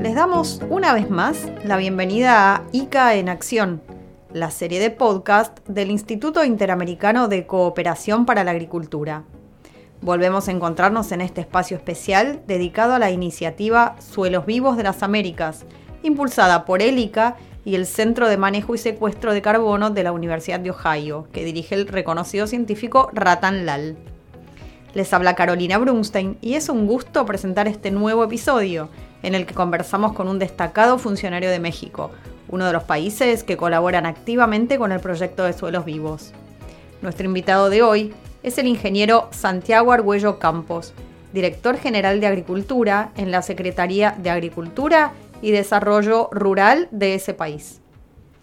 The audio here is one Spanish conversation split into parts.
Les damos una vez más la bienvenida a ICA en Acción, la serie de podcast del Instituto Interamericano de Cooperación para la Agricultura. Volvemos a encontrarnos en este espacio especial dedicado a la iniciativa Suelos Vivos de las Américas, impulsada por el ICA y el Centro de Manejo y Secuestro de Carbono de la Universidad de Ohio, que dirige el reconocido científico Ratan Lal. Les habla Carolina Brunstein y es un gusto presentar este nuevo episodio en el que conversamos con un destacado funcionario de México, uno de los países que colaboran activamente con el proyecto de suelos vivos. Nuestro invitado de hoy es el ingeniero Santiago Argüello Campos, director general de Agricultura en la Secretaría de Agricultura y Desarrollo Rural de ese país.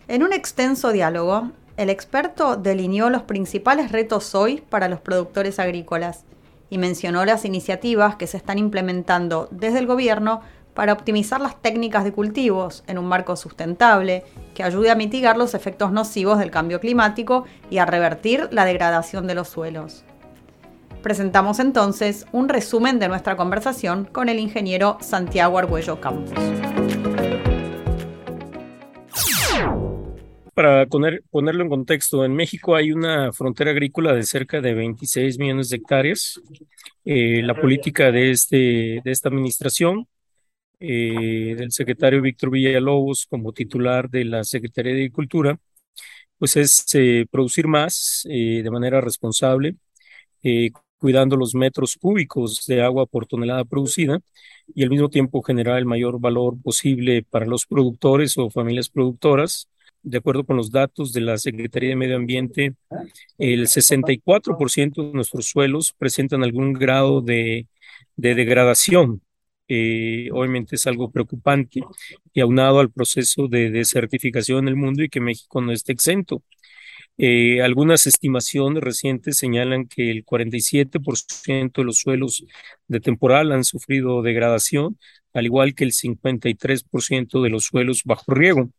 En un extenso diálogo, el experto delineó los principales retos hoy para los productores agrícolas y mencionó las iniciativas que se están implementando desde el gobierno para optimizar las técnicas de cultivos en un marco sustentable que ayude a mitigar los efectos nocivos del cambio climático y a revertir la degradación de los suelos. Presentamos entonces un resumen de nuestra conversación con el ingeniero Santiago Argüello Campos. Para ponerlo en contexto, en México hay una frontera agrícola de cerca de 26 millones de hectáreas. Eh, la política de, este, de esta administración eh, del secretario Víctor Villalobos como titular de la Secretaría de Agricultura, pues es eh, producir más eh, de manera responsable, cuidando los metros cúbicos de agua por tonelada producida y al mismo tiempo generar el mayor valor posible para los productores o familias productoras. De acuerdo con los datos de la Secretaría de Medio Ambiente, el 64% de nuestros suelos presentan algún grado de, de degradación eh, obviamente es algo preocupante y aunado al proceso de desertificación en el mundo y que México no esté exento. Eh, algunas estimaciones recientes señalan que el 47% de los suelos de temporal han sufrido degradación, al igual que el 53% de los suelos bajo riego.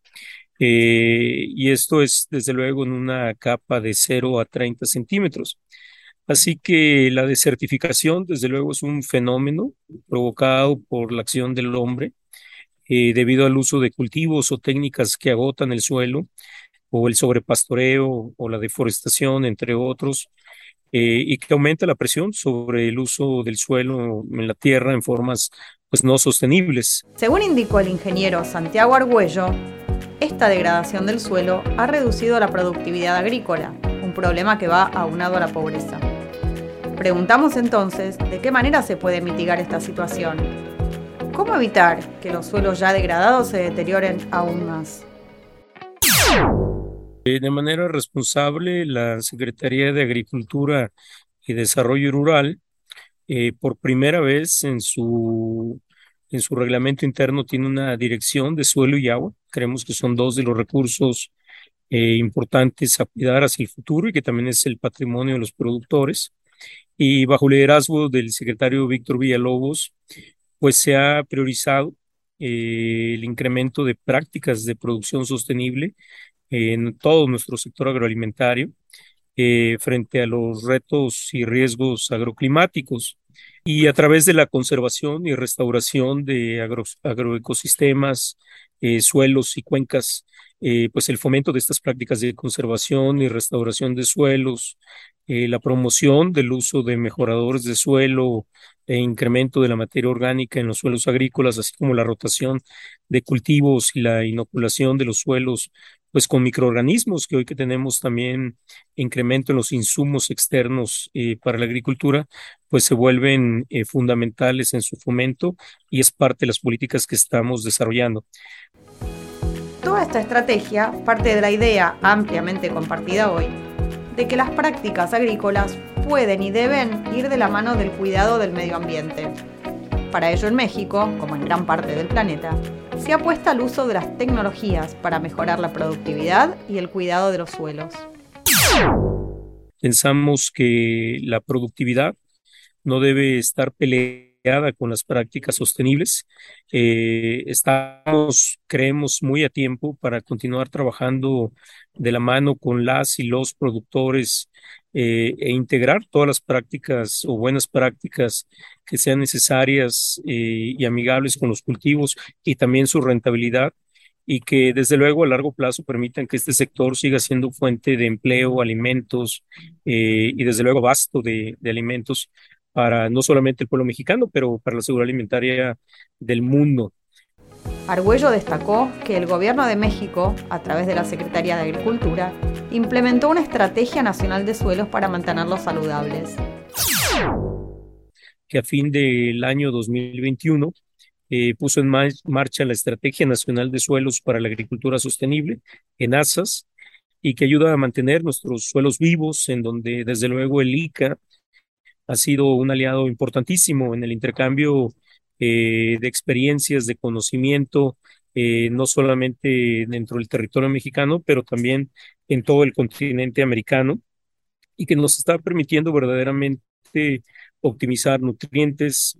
Eh, y esto es desde luego en una capa de 0 a 30 centímetros. Así que la desertificación, desde luego, es un fenómeno provocado por la acción del hombre eh, debido al uso de cultivos o técnicas que agotan el suelo, o el sobrepastoreo o la deforestación, entre otros, eh, y que aumenta la presión sobre el uso del suelo en la tierra en formas pues, no sostenibles. Según indicó el ingeniero Santiago Argüello, esta degradación del suelo ha reducido la productividad agrícola, un problema que va aunado a la pobreza. Preguntamos entonces de qué manera se puede mitigar esta situación. ¿Cómo evitar que los suelos ya degradados se deterioren aún más? Eh, de manera responsable, la Secretaría de Agricultura y Desarrollo Rural, eh, por primera vez en su, en su reglamento interno, tiene una dirección de suelo y agua. Creemos que son dos de los recursos eh, importantes a cuidar hacia el futuro y que también es el patrimonio de los productores y bajo liderazgo del secretario Víctor Villalobos, pues se ha priorizado eh, el incremento de prácticas de producción sostenible en todo nuestro sector agroalimentario eh, frente a los retos y riesgos agroclimáticos y a través de la conservación y restauración de agroecosistemas, eh, suelos y cuencas eh, pues el fomento de estas prácticas de conservación y restauración de suelos, eh, la promoción del uso de mejoradores de suelo e incremento de la materia orgánica en los suelos agrícolas, así como la rotación de cultivos y la inoculación de los suelos, pues con microorganismos, que hoy que tenemos también incremento en los insumos externos eh, para la agricultura, pues se vuelven fundamentales en su fomento y es parte de las políticas que estamos desarrollando. Toda esta estrategia parte de la idea ampliamente compartida hoy de que las prácticas agrícolas pueden y deben ir de la mano del cuidado del medio ambiente. Para ello en México, como en gran parte del planeta, se apuesta al uso de las tecnologías para mejorar la productividad y el cuidado de los suelos. Pensamos que la productividad no debe estar peleada con las prácticas sostenibles. Eh, estamos, creemos, muy a tiempo para continuar trabajando de la mano con las y los productores eh, e integrar todas las prácticas o buenas prácticas que sean necesarias eh, y amigables con los cultivos y también su rentabilidad y que desde luego a largo plazo permitan que este sector siga siendo fuente de empleo, alimentos eh, y desde luego de, de alimentos para no solamente el pueblo mexicano, pero para la seguridad alimentaria del mundo. Argüello destacó que el Gobierno de México, a través de la Secretaría de Agricultura, implementó una estrategia nacional de suelos para mantenerlos saludables. Que a fin del año 2021 eh, puso en marcha la Estrategia Nacional de Suelos para la Agricultura Sostenible, en ASAS, y que ayuda a mantener nuestros suelos vivos, en donde desde luego el ICA ha sido un aliado importantísimo en el intercambio eh, de experiencias, de conocimiento, eh, no solamente dentro del territorio mexicano, pero también en todo el continente americano, y que nos está permitiendo verdaderamente optimizar nutrientes,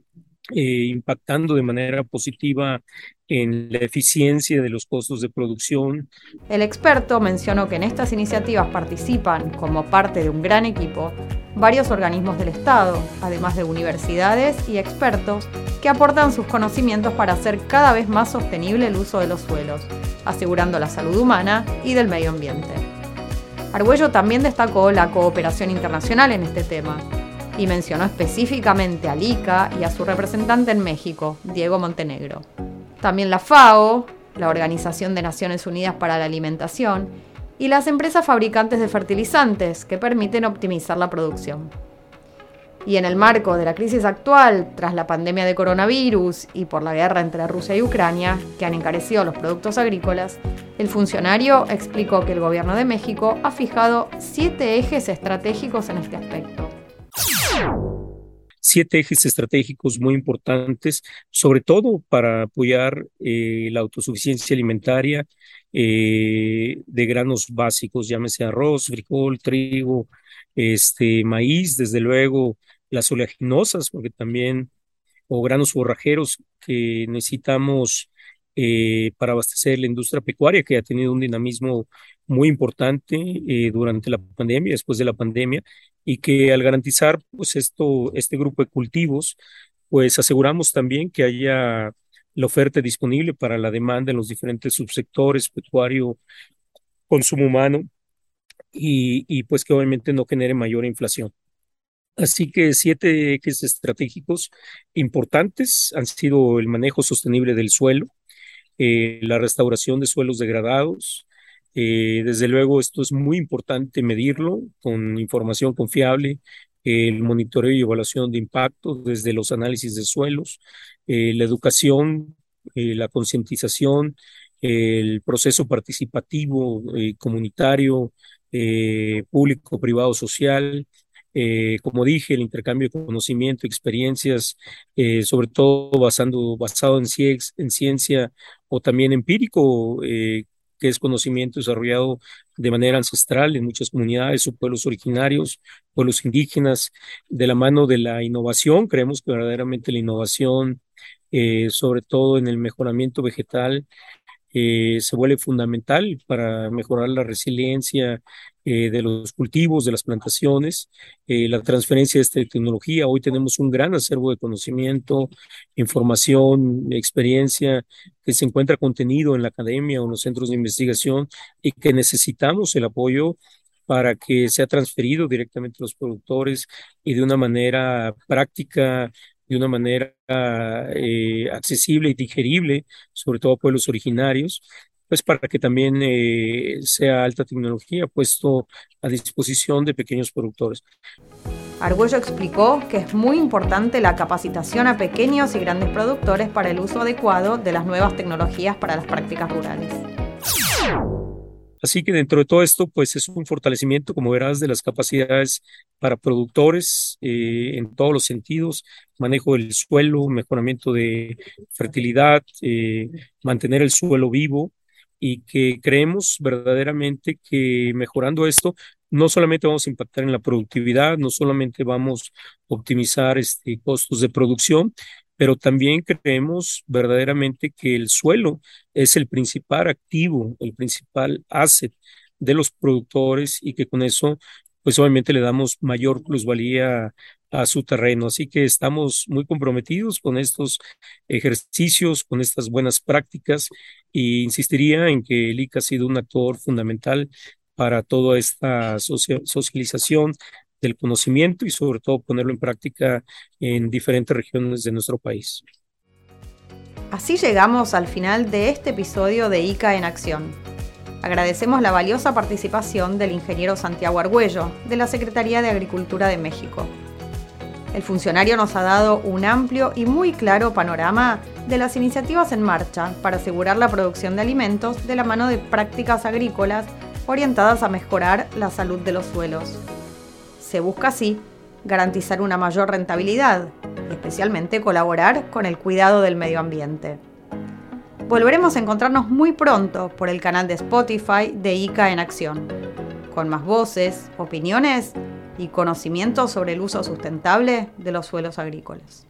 eh, impactando de manera positiva en la eficiencia de los costos de producción. El experto mencionó que en estas iniciativas participan, como parte de un gran equipo, varios organismos del Estado, además de universidades y expertos que aportan sus conocimientos para hacer cada vez más sostenible el uso de los suelos, asegurando la salud humana y del medio ambiente. Argüello también destacó la cooperación internacional en este tema, y mencionó específicamente al ICA y a su representante en México, Diego Montenegro. También la FAO, la Organización de Naciones Unidas para la Alimentación, y las empresas fabricantes de fertilizantes que permiten optimizar la producción. Y en el marco de la crisis actual, tras la pandemia de coronavirus y por la guerra entre Rusia y Ucrania, que han encarecido los productos agrícolas, el funcionario explicó que el gobierno de México ha fijado siete ejes estratégicos en este aspecto siete ejes estratégicos muy importantes, sobre todo para apoyar eh, la autosuficiencia alimentaria eh, de granos básicos, llámese arroz, frijol, trigo, este, maíz, desde luego las oleaginosas, porque también, o granos forrajeros que necesitamos eh, para abastecer la industria pecuaria, que ha tenido un dinamismo muy importante durante la pandemia, después de la pandemia, y que al garantizar pues esto, este grupo de cultivos, pues aseguramos también que haya la oferta disponible para la demanda en los diferentes subsectores, pecuario, consumo humano, y, pues que obviamente no genere mayor inflación. Así que siete ejes estratégicos importantes han sido el manejo sostenible del suelo, eh, la restauración de suelos degradados, eh, desde luego, esto es muy importante medirlo con información confiable, el monitoreo y evaluación de impacto desde los análisis de suelos, eh, la educación, eh, la concientización, el proceso participativo comunitario, público, privado, social. como dije, el intercambio de conocimiento, experiencias, sobre todo basando, basado en ciencia o también empírico, que es conocimiento desarrollado de manera ancestral en muchas comunidades o pueblos originarios, pueblos indígenas, de la mano de la innovación. Creemos que verdaderamente la innovación, eh, sobre todo en el mejoramiento vegetal, eh, se vuelve fundamental para mejorar la resiliencia eh, de los cultivos, de las plantaciones, eh, la transferencia de esta tecnología. Hoy tenemos un gran acervo de conocimiento, información, experiencia que se encuentra contenido en la academia o en los centros de investigación y que necesitamos el apoyo para que sea transferido directamente a los productores y de una manera práctica de una manera eh, accesible y digerible, sobre todo a pueblos originarios, pues para que también eh, sea alta tecnología puesto a disposición de pequeños productores. Argüello explicó que es muy importante la capacitación a pequeños y grandes productores para el uso adecuado de las nuevas tecnologías para las prácticas rurales. Así que dentro de todo esto, pues es un fortalecimiento, como verás, de las capacidades para productores eh, en todos los sentidos, manejo del suelo, mejoramiento de fertilidad, eh, mantener el suelo vivo y que creemos verdaderamente que mejorando esto, no solamente vamos a impactar en la productividad, no solamente vamos a optimizar este, costos de producción, pero también creemos verdaderamente que el suelo es el principal activo, el principal asset de los productores y que con eso pues obviamente le damos mayor plusvalía a su terreno. Así que estamos muy comprometidos con estos ejercicios, con estas buenas prácticas e insistiría en que el ICA ha sido un actor fundamental para toda esta socialización del conocimiento y sobre todo ponerlo en práctica en diferentes regiones de nuestro país. Así llegamos al final de este episodio de ICA en Acción. Agradecemos la valiosa participación del ingeniero Santiago Argüello, de la Secretaría de Agricultura de México. El funcionario nos ha dado un amplio y muy claro panorama de las iniciativas en marcha para asegurar la producción de alimentos de la mano de prácticas agrícolas orientadas a mejorar la salud de los suelos. Se busca así garantizar una mayor rentabilidad especialmente colaborar con el cuidado del medio ambiente. Volveremos a encontrarnos muy pronto por el canal de Spotify de ICA en Acción, con más voces, opiniones y conocimientos sobre el uso sustentable de los suelos agrícolas.